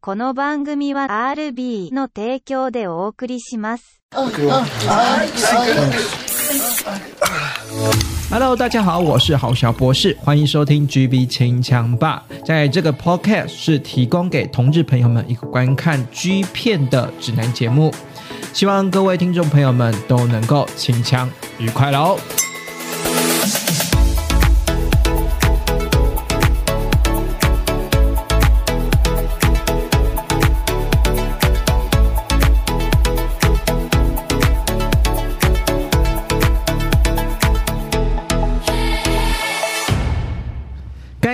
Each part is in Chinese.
この番組は RB の提供でお送りします。 Hello，大家好，我是郝小博士，欢迎收听 GB 清枪吧。在这个 Podcast 是提供给同志朋友们一个观看 G 片的指南节目，希望各位听众朋友们都能够清枪愉快喽。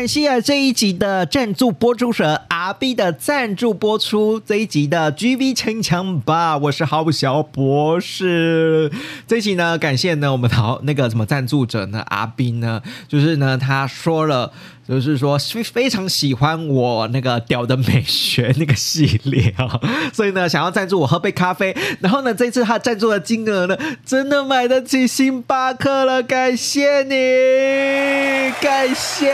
感谢这一集的赞助播出者阿斌的赞助播出，这一集的 G V 城墙吧，我是郝小博士。这一集呢，感谢呢我们好那个什么赞助者呢阿斌呢，就是呢他说了。就是说非非常喜欢我那个屌的美学那个系列啊、所以呢想要赞助我喝杯咖啡，然后呢这次他赞助的金额呢真的买得起星巴克了，感谢你，感谢。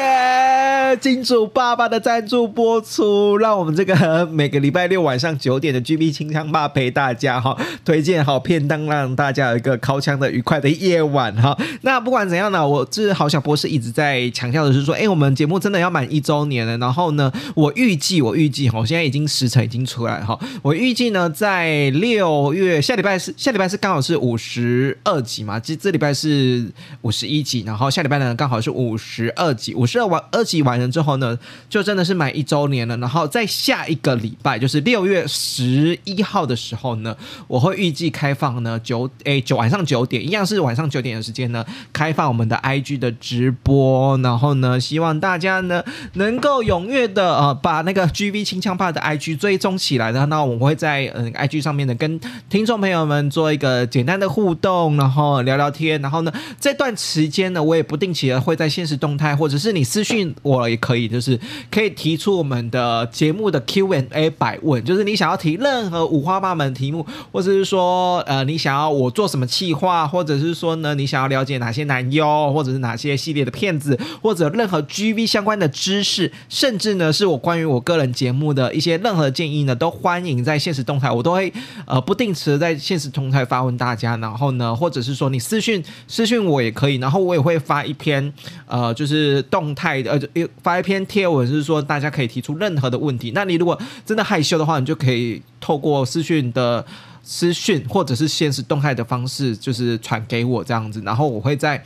金主爸爸的赞助播出，让我们这个每个礼拜六晚上九点的 GB 清枪吧陪大家哈，推荐好片单，让大家有一个靠枪的愉快的夜晚哈。那不管怎样呢，我这好小博士一直在强调的是说，哎，我们节目真的要满一周年了。然后呢，我预计，我预计哈，我现在已经时辰已经出来哈，我预计呢，在六月下礼拜是下礼拜是刚好是五十二集嘛，这这礼拜是五十一集，然后下礼拜呢刚好是五十二集，五十二完二集完了之后呢，就真的是满一周年了。然后在下一个礼拜，就是六月十一号的时候呢，我会预计开放呢九诶九晚上九点，一样是晚上九点的时间呢，开放我们的 IG 的直播，然后呢，希望大大家呢能够踊跃的呃把那个 GV 清枪派的 IG 追踪起来的，那我们会在嗯、呃、IG 上面呢跟听众朋友们做一个简单的互动，然后聊聊天，然后呢这段时间呢，我也不定期的会在现实动态或者是你私讯我也可以，就是可以提出我们的节目的 Q&A 百问，就是你想要提任何五花八门的题目，或者是说呃你想要我做什么企划，或者是说呢你想要了解哪些男优，或者是哪些系列的片子，或者任何 GV 相关的知识，甚至呢是我关于我个人节目的一些任何建议呢，都欢迎在现实动态，我都会呃不定时在现实动态发问大家，然后呢或者是说你私讯私讯我也可以，然后我也会发一篇呃就是动态的呃发一篇贴文，是说大家可以提出任何的问题。那你如果真的害羞的话，你就可以透过私讯的私讯或者是现实动态的方式，就是传给我这样子，然后我会在。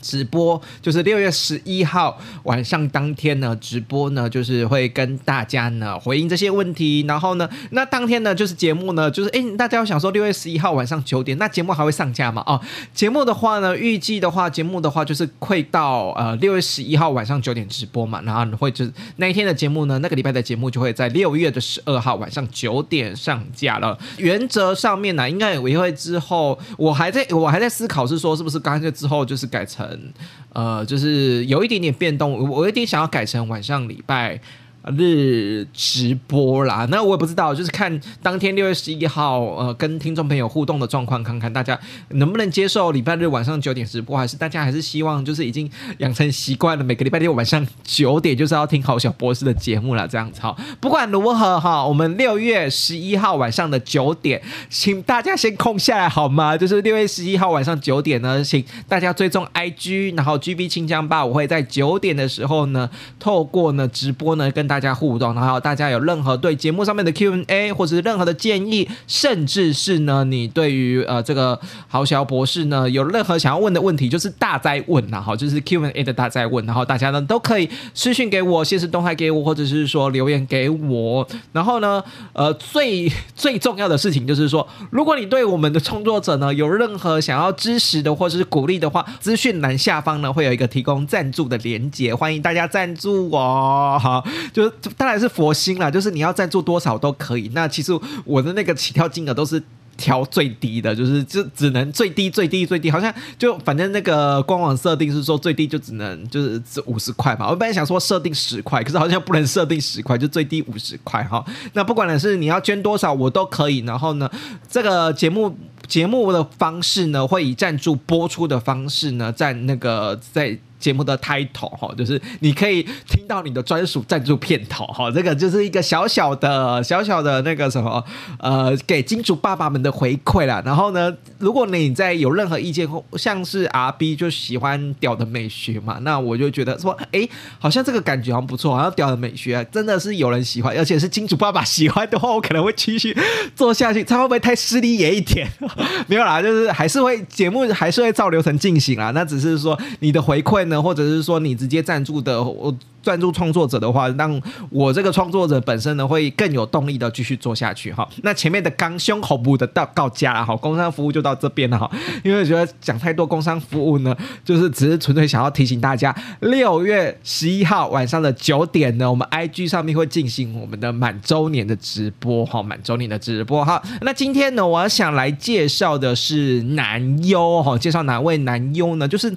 直播就是六月十一号晚上当天呢，直播呢就是会跟大家呢回应这些问题，然后呢，那当天呢就是节目呢就是哎，大家要想说六月十一号晚上九点，那节目还会上架吗？哦，节目的话呢，预计的话，节目的话就是会到呃六月十一号晚上九点直播嘛，然后会就那一天的节目呢，那个礼拜的节目就会在六月的十二号晚上九点上架了。原则上面呢，应该也会之后，我还在我还在思考是说是不是干脆之后就是改成。呃，就是有一点点变动，我有点想要改成晚上礼拜日直播啦。那我也不知道，就是看当天六月十一号，呃，跟听众朋友互动的状况，看看大家能不能接受礼拜日晚上九点直播，还是大家还是希望就是已经养成习惯了，每个礼拜六晚上九点就是要听好小博士的节目了，这样子哈。不管如何哈，我们六月十一号晚上的九点，请大家先空下来好吗？就是六月十一号晚上九点呢，请大家追踪 IG，然后 GB 清江吧，我会在九点的时候呢，透过呢直播呢跟大大家互动，然后大家有任何对节目上面的 Q&A 或者是任何的建议，甚至是呢你对于呃这个豪小博士呢有任何想要问的问题，就是大灾问呐，好，就是 Q&A 的大灾问，然后大家呢都可以私讯给我，现实动态给我，或者是说留言给我，然后呢，呃最最重要的事情就是说，如果你对我们的创作者呢有任何想要支持的或者是鼓励的话，资讯栏下方呢会有一个提供赞助的连接，欢迎大家赞助我，好，就当然是佛心啦，就是你要赞助多少都可以。那其实我的那个起跳金额都是。调最低的，就是就只能最低最低最低，好像就反正那个官网设定是说最低就只能就是只五十块嘛。我本来想说设定十块，可是好像不能设定十块，就最低五十块哈。那不管的是你要捐多少，我都可以。然后呢，这个节目节目的方式呢，会以赞助播出的方式呢，在那个在。节目的 title 哈，就是你可以听到你的专属赞助片头哈，这个就是一个小小的小小的那个什么呃，给金主爸爸们的回馈啦。然后呢，如果你在有任何意见，像是 R B 就喜欢屌的美学嘛，那我就觉得说，哎，好像这个感觉好像不错，好像屌的美学真的是有人喜欢，而且是金主爸爸喜欢的话，我可能会继续做下去。他会不会太势利眼一点？没有啦，就是还是会节目还是会照流程进行啦。那只是说你的回馈。呢，或者是说你直接赞助的，我赞助创作者的话，让我这个创作者本身呢会更有动力的继续做下去哈。那前面的刚胸口部的到到家了哈，工商服务就到这边了哈。因为觉得讲太多工商服务呢，就是只是纯粹想要提醒大家，六月十一号晚上的九点呢，我们 IG 上面会进行我们的满周年的直播哈，满周年的直播哈。那今天呢，我想来介绍的是男优哈，介绍哪位男优呢？就是。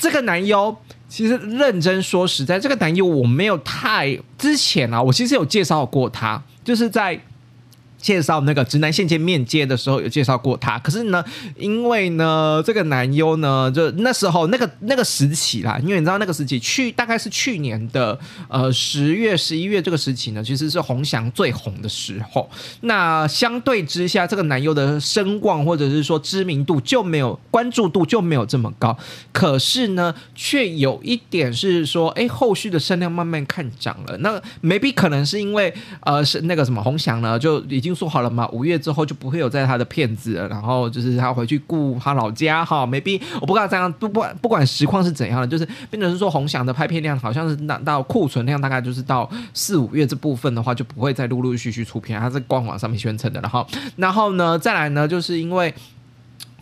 这个男优，其实认真说实在，这个男优我没有太之前啊，我其实有介绍过他，就是在。介绍那个直男线见面接的时候有介绍过他，可是呢，因为呢这个男优呢，就那时候那个那个时期啦，因为你知道那个时期去大概是去年的呃十月十一月这个时期呢，其实是红翔最红的时候。那相对之下，这个男优的声望或者是说知名度就没有关注度就没有这么高。可是呢，却有一点是说，哎，后续的声量慢慢看涨了。那 maybe 可能是因为呃是那个什么红翔呢就已经。说好了嘛，五月之后就不会有在他的片子了。然后就是他回去顾他老家哈，maybe 我不知道这样不不不管实况是怎样的，就是变成是说红翔的拍片量好像是拿到库存量大概就是到四五月这部分的话就不会再陆陆续续出片，他是官网上面宣称的。然后然后呢再来呢就是因为。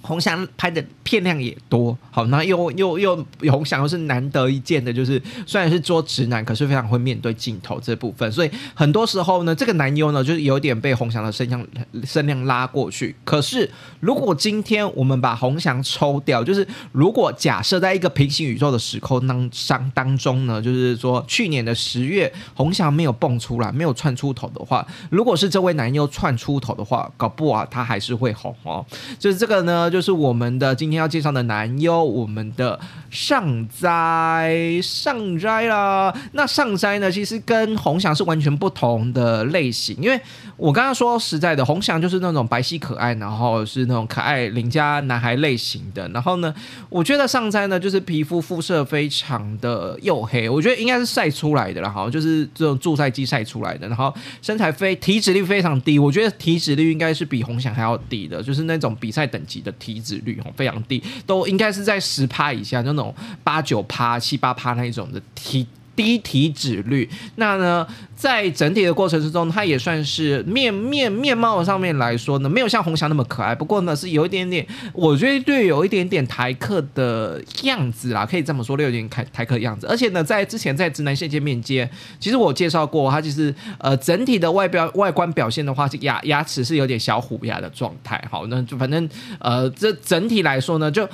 红翔拍的片量也多，好，那又又又红翔又是难得一见的，就是虽然是做直男，可是非常会面对镜头这部分，所以很多时候呢，这个男优呢，就是有点被红翔的声量声量拉过去。可是如果今天我们把红翔抽掉，就是如果假设在一个平行宇宙的时空当当当中呢，就是说去年的十月红翔没有蹦出来，没有窜出头的话，如果是这位男优窜出头的话，搞不好他还是会红哦。就是这个呢。就就是我们的今天要介绍的男优，我们的上斋上斋啦。那上斋呢，其实跟红翔是完全不同的类型。因为我刚刚说实在的，红翔就是那种白皙可爱，然后是那种可爱邻家男孩类型的。然后呢，我觉得上斋呢，就是皮肤肤色非常的黝黑，我觉得应该是晒出来的，然后就是这种助晒机晒出来的。然后身材非体脂率非常低，我觉得体脂率应该是比红翔还要低的，就是那种比赛等级的。体脂率哦非常低，都应该是在十趴以下，那种八九趴、七八趴那一种的体。低体脂率，那呢，在整体的过程之中，它也算是面面面貌上面来说呢，没有像红翔那么可爱。不过呢，是有一点点，我觉得略有一点点台客的样子啦，可以这么说，略有点台台客的样子。而且呢，在之前在直男线见面接，其实我介绍过，它其实呃整体的外表外观表现的话，是牙牙齿是有点小虎牙的状态。好，那就反正呃这整体来说呢，就。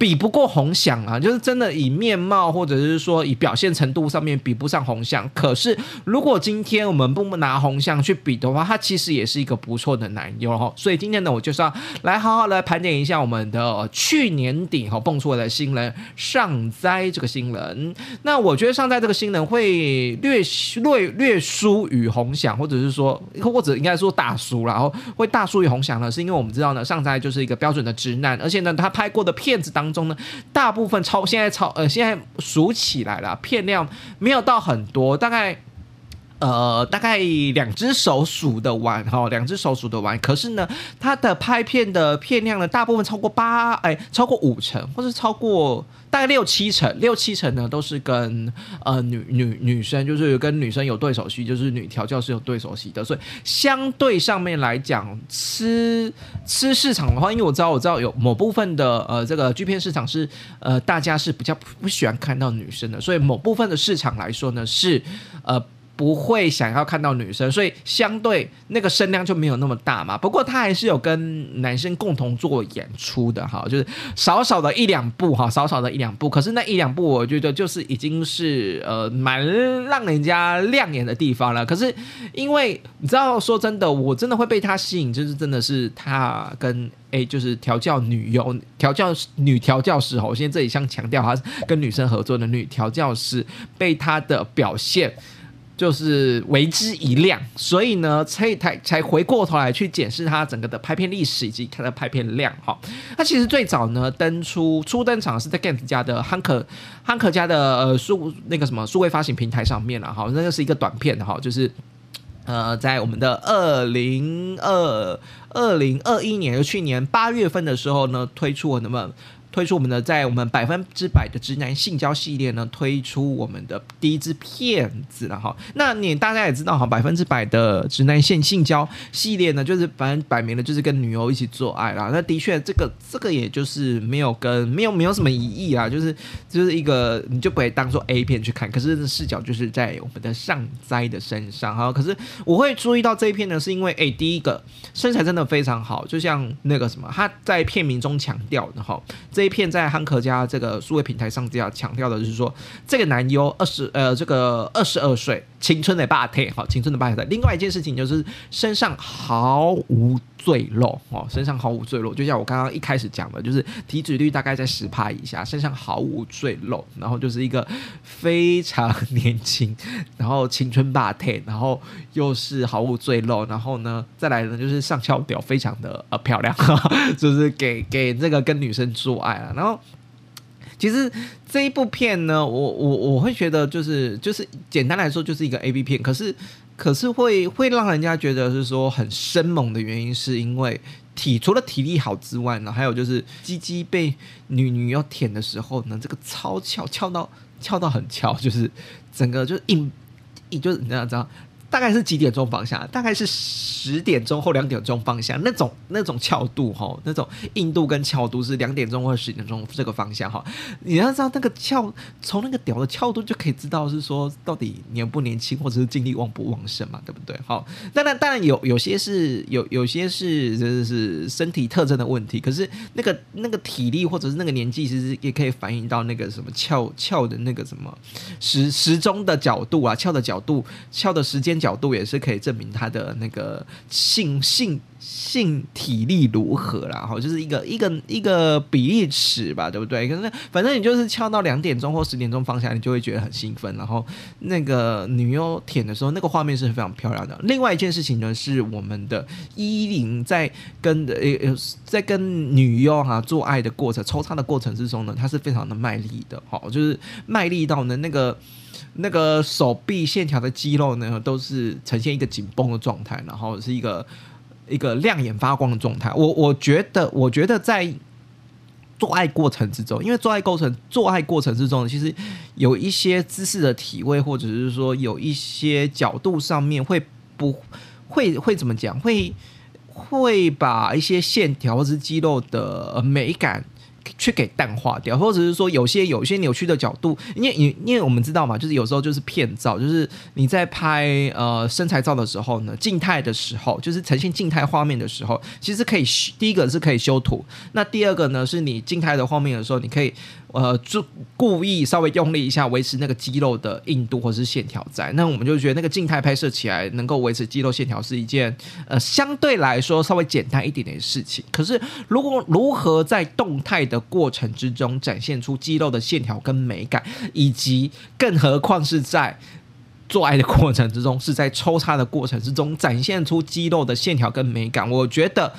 比不过红翔啊，就是真的以面貌或者是说以表现程度上面比不上红翔。可是如果今天我们不拿红翔去比的话，他其实也是一个不错的男优哈。所以今天呢，我就是要来好好来盘点一下我们的去年底哈蹦出来的新人上哉这个新人。那我觉得上哉这个新人会略略略输于红翔，或者是说或者应该说大输然后会大输于红翔呢，是因为我们知道呢，上哉就是一个标准的直男，而且呢，他拍过的片子当。中呢，大部分超现在超呃，现在数起来了，片量没有到很多，大概呃大概两只手数的完哈，两只手数的完。可是呢，它的拍片的片量呢，大部分超过八哎，超过五成，或是超过。大概六七成，六七成呢都是跟呃女女女生，就是跟女生有对手戏，就是女调教是有对手戏的，所以相对上面来讲，吃吃市场的话，因为我知道我知道有某部分的呃这个剧片市场是呃大家是比较不喜欢看到女生的，所以某部分的市场来说呢是呃。不会想要看到女生，所以相对那个声量就没有那么大嘛。不过他还是有跟男生共同做演出的哈，就是少少的一两部哈，少少的一两部。可是那一两部，我觉得就是已经是呃蛮让人家亮眼的地方了。可是因为你知道，说真的，我真的会被他吸引，就是真的是他跟诶，就是调教女优、调教女调教师。我现在这里想强调，他是跟女生合作的女调教师，被他的表现。就是为之一亮，所以呢，才才才回过头来去检视他整个的拍片历史以及他的拍片量哈。他其实最早呢登出初登场是在 Gant 家的汉克汉克家的呃数那个什么数位发行平台上面了哈，那个是一个短片哈，就是呃在我们的二零二二零二一年就去年八月份的时候呢推出了那么。推出我们的在我们百分之百的直男性交系列呢，推出我们的第一支片子了哈。那你大家也知道哈，百分之百的直男性性交系列呢，就是反正摆明了就是跟女友一起做爱啦。那的确，这个这个也就是没有跟没有没有什么疑义啊，就是就是一个你就不会当做 A 片去看，可是视角就是在我们的上灾的身上哈。可是我会注意到这一片呢，是因为哎，第一个身材真的非常好，就像那个什么，他在片名中强调的哈。这一片在汉克家这个数位平台上，这样强调的就是说，这个男优二十呃，这个二十二岁。青春的霸体，好，青春的霸体。另外一件事情就是身上毫无赘肉哦，身上毫无赘肉，就像我刚刚一开始讲的，就是体脂率大概在十帕以下，身上毫无赘肉，然后就是一个非常年轻，然后青春霸体，然后又是毫无赘肉，然后呢，再来呢就是上翘屌非常的呃漂亮，就是给给这个跟女生做爱了，然后。其实这一部片呢，我我我会觉得就是就是简单来说就是一个 A B 片，可是可是会会让人家觉得是说很生猛的原因，是因为体除了体力好之外呢，还有就是鸡鸡被女女要舔的时候呢，这个超翘翘到翘到很翘，就是整个就是硬，就是你知道知道。大概是几点钟方向？大概是十点钟或两点钟方向，那种那种翘度哈，那种硬度跟翘度是两点钟或者十点钟这个方向哈。你要知道那个翘，从那个屌的翘度就可以知道是说到底年不年轻或者是精力旺不旺盛嘛，对不对？好，当然当然有有些是有有些是就是身体特征的问题，可是那个那个体力或者是那个年纪，其实也可以反映到那个什么翘翘的那个什么时时钟的角度啊，翘的角度，翘的时间。角度也是可以证明他的那个性性性体力如何啦，哈，就是一个一个一个比例尺吧，对不对？可是反正你就是敲到两点钟或十点钟放下，你就会觉得很兴奋。然后那个女优舔的时候，那个画面是非常漂亮的。另外一件事情呢，是我们的依林在跟呃在跟女优哈做爱的过程、抽插的过程之中呢，她是非常的卖力的，哈，就是卖力到呢那个。那个手臂线条的肌肉呢，都是呈现一个紧绷的状态，然后是一个一个亮眼发光的状态。我我觉得，我觉得在做爱过程之中，因为做爱过程做爱过程之中，其实有一些姿势的体位，或者是说有一些角度上面会不会会怎么讲？会会把一些线条或是肌肉的美感。去给淡化掉，或者是说有些有些扭曲的角度，因为因因为我们知道嘛，就是有时候就是片照，就是你在拍呃身材照的时候呢，静态的时候，就是呈现静态画面的时候，其实可以第一个是可以修图，那第二个呢是你静态的画面的时候，你可以。呃，就故意稍微用力一下，维持那个肌肉的硬度或者是线条在，那我们就觉得那个静态拍摄起来能够维持肌肉线条是一件呃相对来说稍微简单一点点的事情。可是如果如何在动态的过程之中展现出肌肉的线条跟美感，以及更何况是在做爱的过程之中，是在抽插的过程之中展现出肌肉的线条跟美感，我觉得。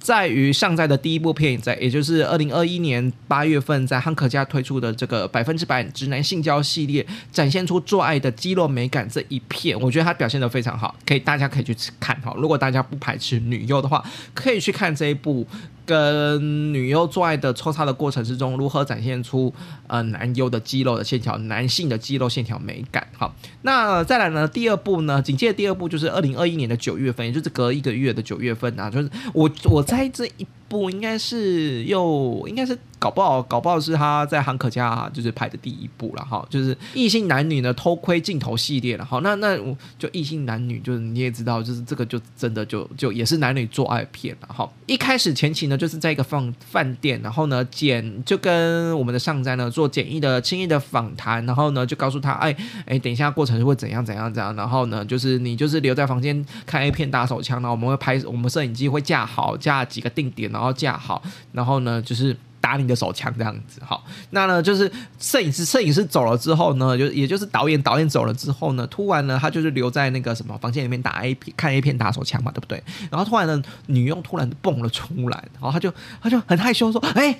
在于上在的第一部片，在也就是二零二一年八月份在汉克家推出的这个百分之百直男性交系列，展现出做爱的肌肉美感这一片，我觉得他表现的非常好，可以大家可以去看哈。如果大家不排斥女优的话，可以去看这一部跟女优做爱的抽插的过程之中，如何展现出呃男优的肌肉的线条，男性的肌肉线条美感。好，那再来呢，第二步呢，紧接着第二步就是二零二一年的九月份，也就是隔一个月的九月份啊，就是我我。在这一部应该是又应该是搞不好搞不好是他在韩可家就是拍的第一部了哈，就是异性男女呢偷窥镜头系列了哈。那那就异性男女就是你也知道，就是这个就真的就就也是男女做爱片了哈。一开始前期呢就是在一个饭饭店，然后呢简就跟我们的上斋呢做简易的轻易的访谈，然后呢就告诉他哎哎等一下过程会怎样怎样怎样，然后呢就是你就是留在房间看 A 片打手枪，然后我们会拍我们摄影机会架好架几个定点呢，然后架好，然后呢就是打你的手枪这样子。好，那呢就是摄影师摄影师走了之后呢，就也就是导演导演走了之后呢，突然呢他就是留在那个什么房间里面打 A 片看 A 片打手枪嘛，对不对？然后突然呢女佣突然蹦了出来，然后他就他就很害羞说：“哎。”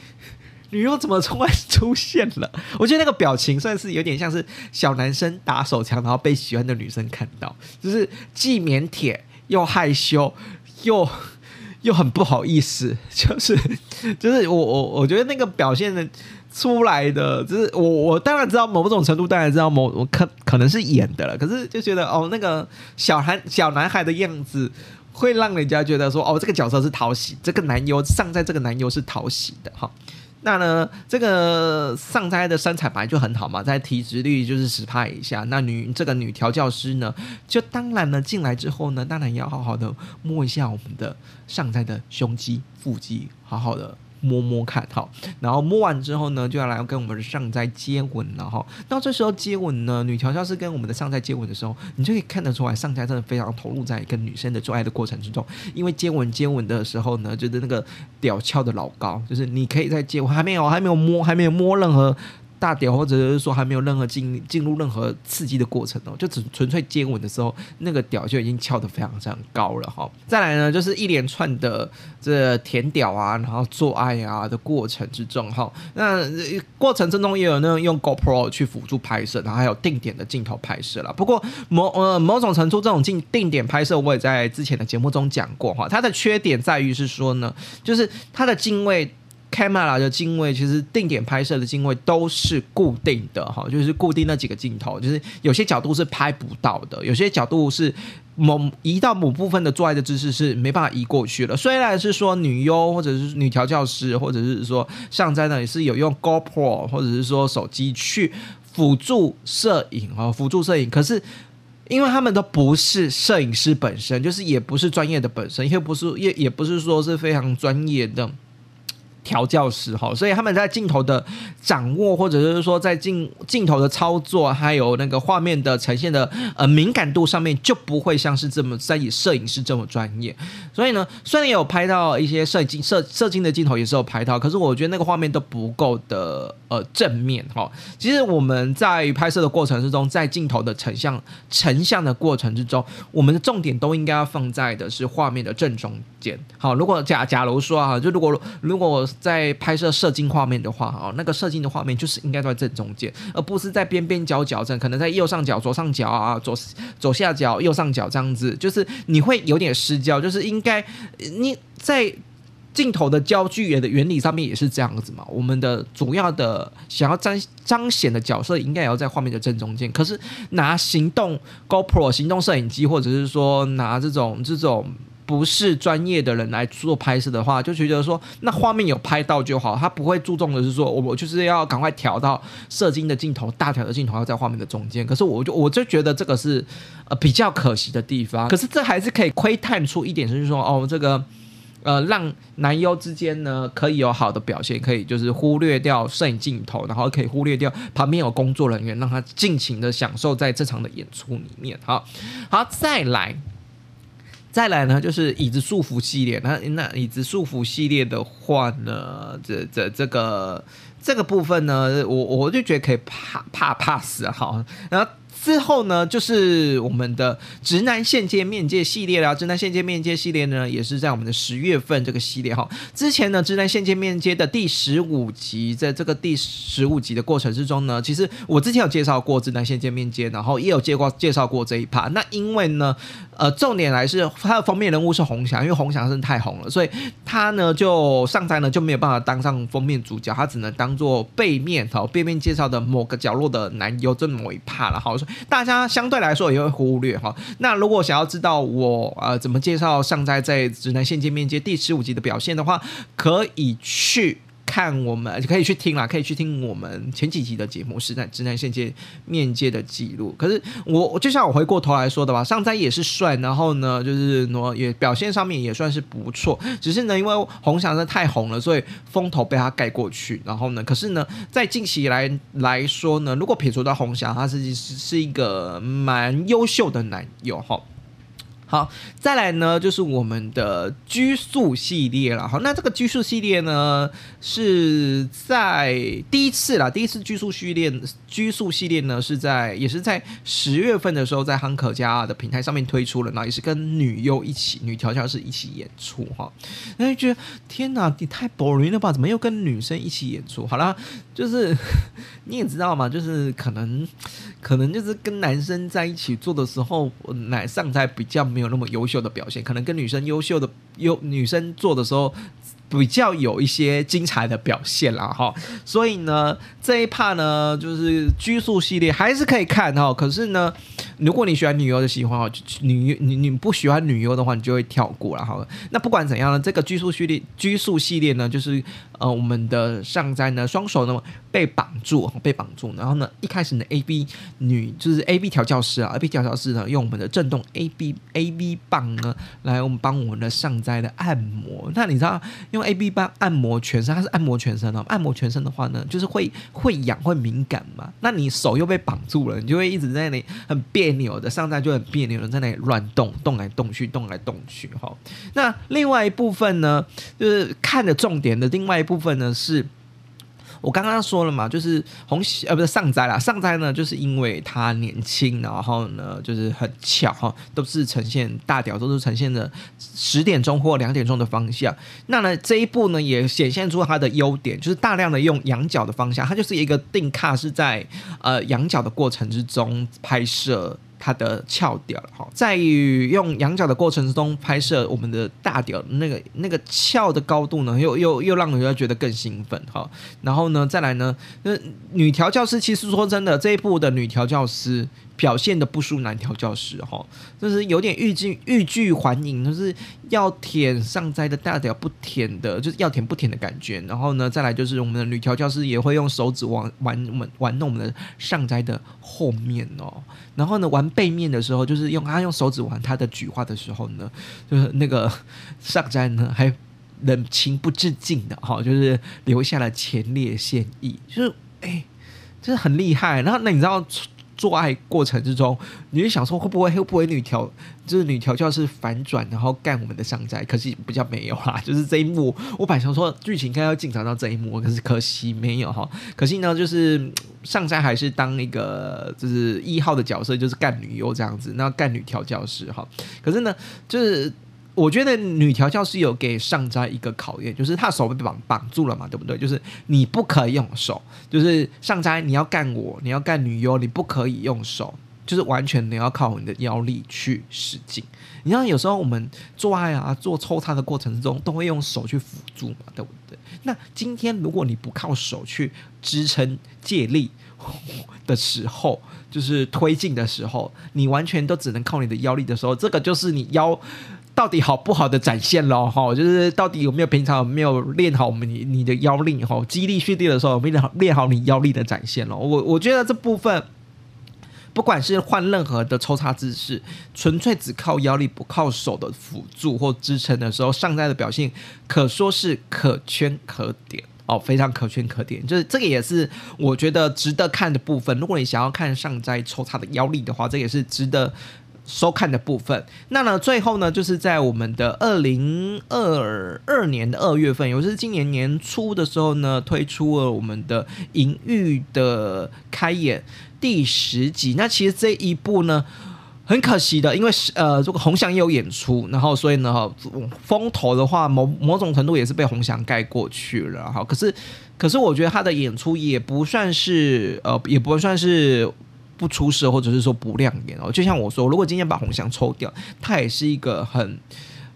女佣怎么突然出现了？我觉得那个表情算是有点像是小男生打手枪，然后被喜欢的女生看到，就是既腼腆又害羞，又又很不好意思，就是就是我我我觉得那个表现的出来的，就是我我当然知道某种程度，当然知道某我可可能是演的了，可是就觉得哦，那个小孩小男孩的样子会让人家觉得说哦，这个角色是讨喜，这个男优上在这个男优是讨喜的哈。那呢，这个上斋的身材白就很好嘛，在体脂率就是十帕以下。那女这个女调教师呢，就当然呢进来之后呢，当然也要好好的摸一下我们的上斋的胸肌、腹肌，好好的。摸摸看，哈，然后摸完之后呢，就要来跟我们的上在接吻了哈。到这时候接吻呢，女调教师跟我们的上在接吻的时候，你就可以看得出来，上在真的非常投入在跟女生的做爱的过程之中。因为接吻接吻的时候呢，就是那个屌翘的老高，就是你可以在接吻还没有还没有摸还没有摸任何。大屌，或者是说还没有任何进进入任何刺激的过程哦，就只纯粹接吻的时候，那个屌就已经翘得非常非常高了哈。再来呢，就是一连串的这舔屌啊，然后做爱啊的过程之中哈。那过程之中也有那种用 GoPro 去辅助拍摄，然后还有定点的镜头拍摄了。不过某呃某种程度这种定定点拍摄，我也在之前的节目中讲过哈。它的缺点在于是说呢，就是它的镜位。Camera 的镜位其实定点拍摄的镜位都是固定的哈，就是固定那几个镜头，就是有些角度是拍不到的，有些角度是某移到某部分的做爱的姿势是没办法移过去了。虽然是说女优或者是女调教师，或者是说上在那里是有用 GoPro 或者是说手机去辅助摄影啊，辅助摄影，可是因为他们都不是摄影师本身，就是也不是专业的本身，也不是也也不是说是非常专业的。调教师哈，所以他们在镜头的掌握，或者是说在镜镜头的操作，还有那个画面的呈现的呃敏感度上面，就不会像是这么在以摄影师这么专业。所以呢，虽然有拍到一些摄镜摄摄镜的镜头，也是有拍到，可是我觉得那个画面都不够的呃正面哈。其实我们在拍摄的过程之中，在镜头的成像成像的过程之中，我们的重点都应该要放在的是画面的正中间。好，如果假假如说啊，就如果如果在拍摄射镜画面的话，哈，那个射镜的画面就是应该在正中间，而不是在边边角角正，可能在右上角、左上角啊，左左下角、右上角这样子，就是你会有点失焦，就是应该你在镜头的焦距也的原理上面也是这样子嘛。我们的主要的想要彰彰显的角色，应该也要在画面的正中间。可是拿行动 GoPro 行动摄影机，或者是说拿这种这种。不是专业的人来做拍摄的话，就觉得说那画面有拍到就好，他不会注重的是说我就是要赶快调到射精的镜头，大条的镜头要在画面的中间。可是我就我就觉得这个是呃比较可惜的地方。可是这还是可以窥探出一点，就是说哦，这个呃让男优之间呢可以有好的表现，可以就是忽略掉摄影镜头，然后可以忽略掉旁边有工作人员，让他尽情的享受在这场的演出里面。好，好，再来。再来呢，就是椅子束缚系列。那那椅子束缚系列的话呢，这这这个这个部分呢，我我就觉得可以怕怕怕死哈。然后。之后呢，就是我们的直男线接面接系列啦。直男线接面接系列呢，也是在我们的十月份这个系列哈。之前呢，直男线接面接的第十五集，在这个第十五集的过程之中呢，其实我之前有介绍过直男线接面接，然后也有介过介绍过这一趴。那因为呢，呃，重点来是它的封面人物是洪翔，因为洪翔真的太红了，所以他呢就上台呢就没有办法当上封面主角，他只能当做背面哈，背面介绍的某个角落的男优这么一趴了哈。所以 大家相对来说也会忽略哈。那如果想要知道我呃怎么介绍上斋在直男线见面接第十五集的表现的话，可以去。看我们可以去听啦，可以去听我们前几集的节目，是在直男线界面接的记录。可是我就像我回过头来说的吧，上斋也是帅，然后呢，就是呢也表现上面也算是不错。只是呢，因为红翔的太红了，所以风头被他盖过去。然后呢，可是呢，在近期来来说呢，如果撇除到红翔，他是是一个蛮优秀的男友哈。好，再来呢，就是我们的拘束系列了。好，那这个拘束系列呢，是在第一次啦，第一次拘束系列，拘束系列呢是在也是在十月份的时候，在汉可家的平台上面推出了，然后也是跟女优一起，女调教师一起演出哈。那就觉得天哪，你太 boring 了吧？怎么又跟女生一起演出？好啦，就是你也知道嘛，就是可能可能就是跟男生在一起做的时候，奶上在比较没。有那么优秀的表现，可能跟女生优秀的优女生做的时候。比较有一些精彩的表现了，哈，所以呢，这一 part 呢，就是拘束系列还是可以看哈。可是呢，如果你喜欢女优的喜欢哦，女你你不喜欢女优的话，你就会跳过了哈。那不管怎样呢，这个拘束系列拘束系列呢，就是呃，我们的上在呢，双手呢被绑住，被绑住，然后呢，一开始呢，A B 女就是 A B 调教师啊，A B 调教师呢，用我们的震动 A B A B 棒呢，来我们帮我们的上灾的按摩。那你知道用 A B 棒按摩全身，它是按摩全身哦。按摩全身的话呢，就是会会痒会敏感嘛。那你手又被绑住了，你就会一直在那里很别扭的，上站就很别扭的，在那里乱动，动来动去，动来动去哈。那另外一部分呢，就是看的重点的另外一部分呢是。我刚刚说了嘛，就是红喜呃不是上斋啦，上斋呢就是因为他年轻，然后呢就是很巧哈，都是呈现大屌，都是呈现的十点钟或两点钟的方向。那呢这一部呢也显现出它的优点，就是大量的用仰角的方向，它就是一个定卡是在呃仰角的过程之中拍摄。它的翘点哈，在于用仰角的过程之中拍摄我们的大屌那个那个翘的高度呢，又又又让人家觉得更兴奋哈。然后呢，再来呢，那女调教师其实说真的，这一部的女调教师。表现的不输男调教师哈，就是有点欲拒欲拒还迎，就是要舔上斋的大屌不舔的，就是要舔不舔的感觉。然后呢，再来就是我们的女调教师也会用手指玩玩我们玩弄我们的上斋的后面哦。然后呢，玩背面的时候，就是用他用手指玩他的菊花的时候呢，就是那个 上斋呢还冷情不自禁的哈，就是留下了前列腺液，就是哎，就是很厉害。然后那你知道？做爱过程之中，你就想说会不会会不会女调就是女调教是反转，然后干我们的上斋？可惜比较没有啦，就是这一幕，我本想说剧情应该要进展到这一幕，可是可惜没有哈。可惜呢，就是上斋还是当一个就是一号的角色，就是干女优这样子，那干女调教师哈。可是呢，就是。我觉得女调教是有给上斋一个考验，就是他手被绑绑住了嘛，对不对？就是你不可以用手，就是上斋你要干我，你要干女优，你不可以用手，就是完全你要靠你的腰力去使劲。你像有时候我们做爱啊，做抽插的过程中，都会用手去辅助嘛，对不对？那今天如果你不靠手去支撑借力的时候，就是推进的时候，你完全都只能靠你的腰力的时候，这个就是你腰。到底好不好的展现咯？哈，就是到底有没有平常有没有练好我们你你的腰力哈，肌力训练的时候有没有练好你腰力的展现咯？我我觉得这部分，不管是换任何的抽插姿势，纯粹只靠腰力不靠手的辅助或支撑的时候，上在的表现可说是可圈可点哦，非常可圈可点。就是这个也是我觉得值得看的部分。如果你想要看上在抽插的腰力的话，这也是值得。收看的部分，那呢，最后呢，就是在我们的二零二二年的二月份，也就是今年年初的时候呢，推出了我们的《银欲的开演》第十集。那其实这一部呢，很可惜的，因为呃，这个红翔也有演出，然后所以呢，风头的话，某某种程度也是被红翔盖过去了。哈，可是可是我觉得他的演出也不算是呃，也不算是。不出色，或者是说不亮眼哦。就像我说，如果今天把红翔抽掉，它也是一个很。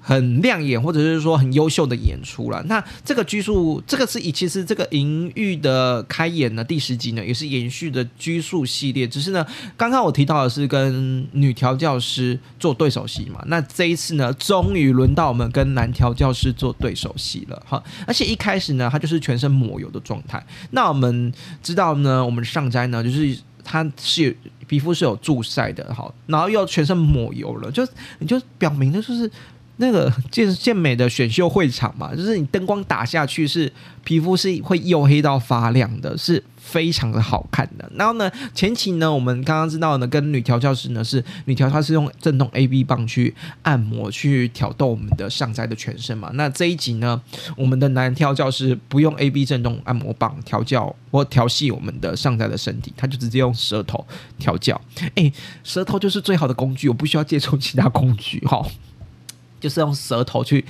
很亮眼，或者是说很优秀的演出了。那这个拘束，这个是以其实这个银玉的开演呢，第十集呢也是延续的拘束系列。只是呢，刚刚我提到的是跟女调教师做对手戏嘛。那这一次呢，终于轮到我们跟男调教师做对手戏了哈。而且一开始呢，他就是全身抹油的状态。那我们知道呢，我们上斋呢，就是它是皮肤是有助晒的哈，然后又全身抹油了，就你就表明的就是。那个健健美的选秀会场嘛，就是你灯光打下去，是皮肤是会黝黑到发亮的，是非常的好看的。然后呢，前期呢，我们刚刚知道呢，跟女调教师呢是女调，她是用震动 A B 棒去按摩去挑逗我们的上载的全身嘛。那这一集呢，我们的男调教师不用 A B 震动按摩棒调教或调戏我们的上载的身体，他就直接用舌头调教。哎，舌头就是最好的工具，我不需要借助其他工具，哈。就是用舌头去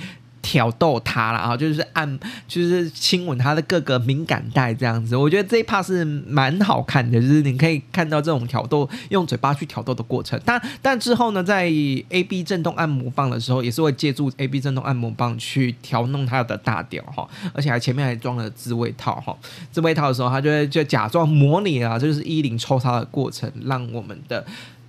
挑逗他了啊，就是按，就是亲吻他的各个敏感带这样子。我觉得这一趴是蛮好看的，就是你可以看到这种挑逗，用嘴巴去挑逗的过程。但但之后呢，在 A B 震动按摩棒的时候，也是会借助 A B 震动按摩棒去调弄他的大屌哈，而且还前面还装了自慰套哈。自慰套的时候，他就会就假装模拟啊，就是衣领抽插的过程，让我们的。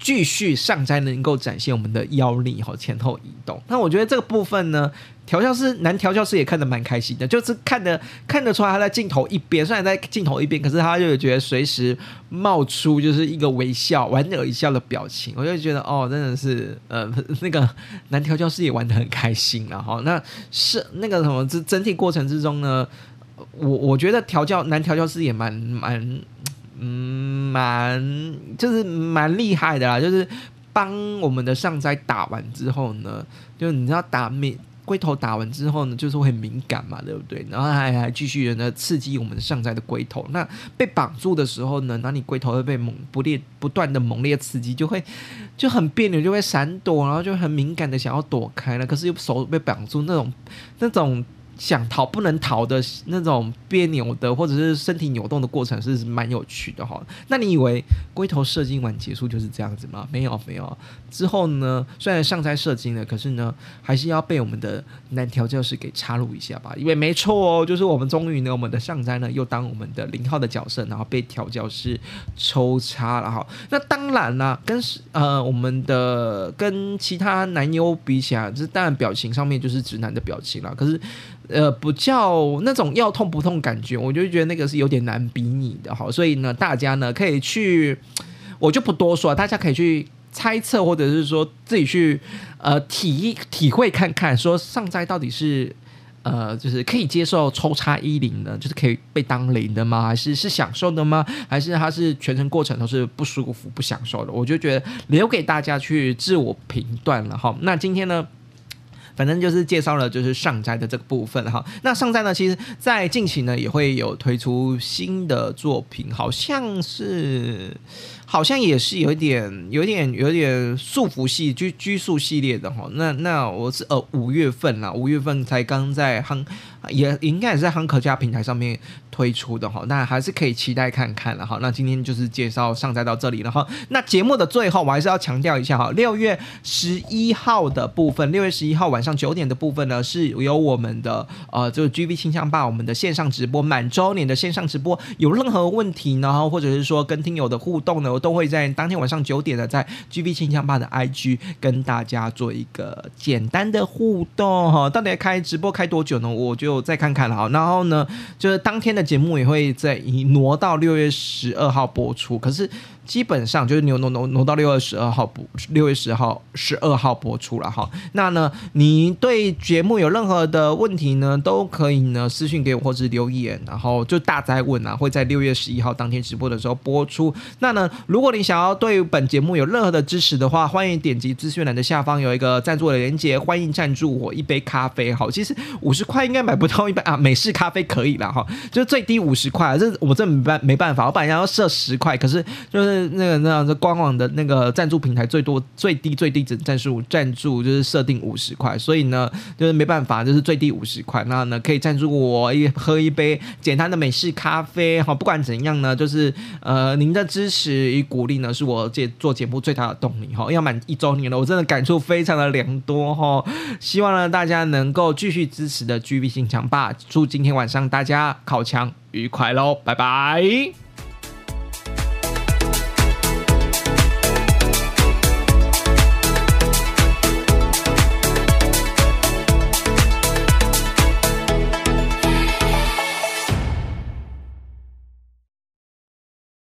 继续上才能够展现我们的腰力和前后移动。那我觉得这个部分呢，调教师男调教师也看得蛮开心的，就是看得看得出来他在镜头一边，虽然在镜头一边，可是他就觉得随时冒出就是一个微笑、莞尔一笑的表情。我就觉得哦，真的是呃，那个男调教师也玩得很开心了哈。那是那个什么，这整体过程之中呢，我我觉得调教男调教师也蛮蛮。嗯，蛮就是蛮厉害的啦，就是帮我们的上斋打完之后呢，就你知道打敏龟头打完之后呢，就是会很敏感嘛，对不对？然后还还继续呢刺激我们上斋的龟头。那被绑住的时候呢，那你龟头会被猛不烈不断的猛烈刺激，就会就很别扭，就会闪躲，然后就很敏感的想要躲开了，可是又手被绑住，那种那种。想逃不能逃的那种别扭的，或者是身体扭动的过程是蛮有趣的哈。那你以为龟头射精完结束就是这样子吗？没有没有，之后呢，虽然上在射精了，可是呢，还是要被我们的男调教师给插入一下吧。因为没错哦，就是我们终于呢，我们的上斋呢又当我们的零号的角色，然后被调教师抽插了哈。那当然啦，跟呃我们的跟其他男优比起来，这当然表情上面就是直男的表情了。可是。呃，不叫那种要痛不痛感觉，我就觉得那个是有点难比拟的哈。所以呢，大家呢可以去，我就不多说，大家可以去猜测，或者是说自己去呃体体会看看，说上斋到底是呃就是可以接受抽插衣领的，就是可以被当零的吗？还是是享受的吗？还是他是全程过程都是不舒服不享受的？我就觉得留给大家去自我评断了哈。那今天呢？反正就是介绍了就是上斋的这个部分哈，那上斋呢，其实在近期呢也会有推出新的作品，好像是。好像也是有一点、有点、有点束缚系拘拘束系列的哈。那那我是呃五月份啦，五月份才刚在夯，也应该也是在夯可家平台上面推出的哈。那还是可以期待看看了哈。那今天就是介绍上载到这里了哈。那节目的最后，我还是要强调一下哈，六月十一号的部分，六月十一号晚上九点的部分呢，是有我们的呃，就是 G V 倾向吧，我们的线上直播满周年的线上直播，有任何问题呢，或者是说跟听友的互动呢？我都会在当天晚上九点的，在 G B 清枪吧的 I G 跟大家做一个简单的互动哈。到底开直播开多久呢？我就再看看了哈。然后呢，就是当天的节目也会在挪到六月十二号播出。可是。基本上就是挪挪挪挪到六月十二号播，六月十号十二号播出了哈。那呢，你对节目有任何的问题呢，都可以呢私信给我或者留言，然后就大灾问啊，会在六月十一号当天直播的时候播出。那呢，如果你想要对本节目有任何的支持的话，欢迎点击资讯栏的下方有一个赞助的链接，欢迎赞助我一杯咖啡。好，其实五十块应该买不到一杯啊，美式咖啡可以了哈，就最低五十块，这我这没办没办法，我本来要设十块，可是就是。那个那样子官网的那个赞助平台最多最低最低只赞助赞助就是设定五十块，所以呢就是没办法，就是最低五十块，那呢可以赞助我一喝一杯简单的美式咖啡哈。不管怎样呢，就是呃您的支持与鼓励呢是我这做节目最大的动力哈。要满一周年了，我真的感触非常的良多哈。希望呢大家能够继续支持的 GB 新强吧。祝今天晚上大家考强愉快喽，拜拜。